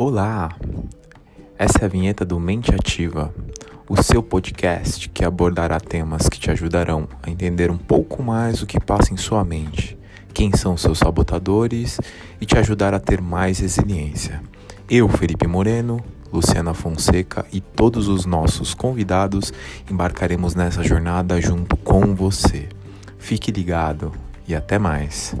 Olá! Essa é a vinheta do Mente Ativa, o seu podcast que abordará temas que te ajudarão a entender um pouco mais o que passa em sua mente, quem são seus sabotadores e te ajudar a ter mais resiliência. Eu, Felipe Moreno, Luciana Fonseca e todos os nossos convidados embarcaremos nessa jornada junto com você. Fique ligado e até mais.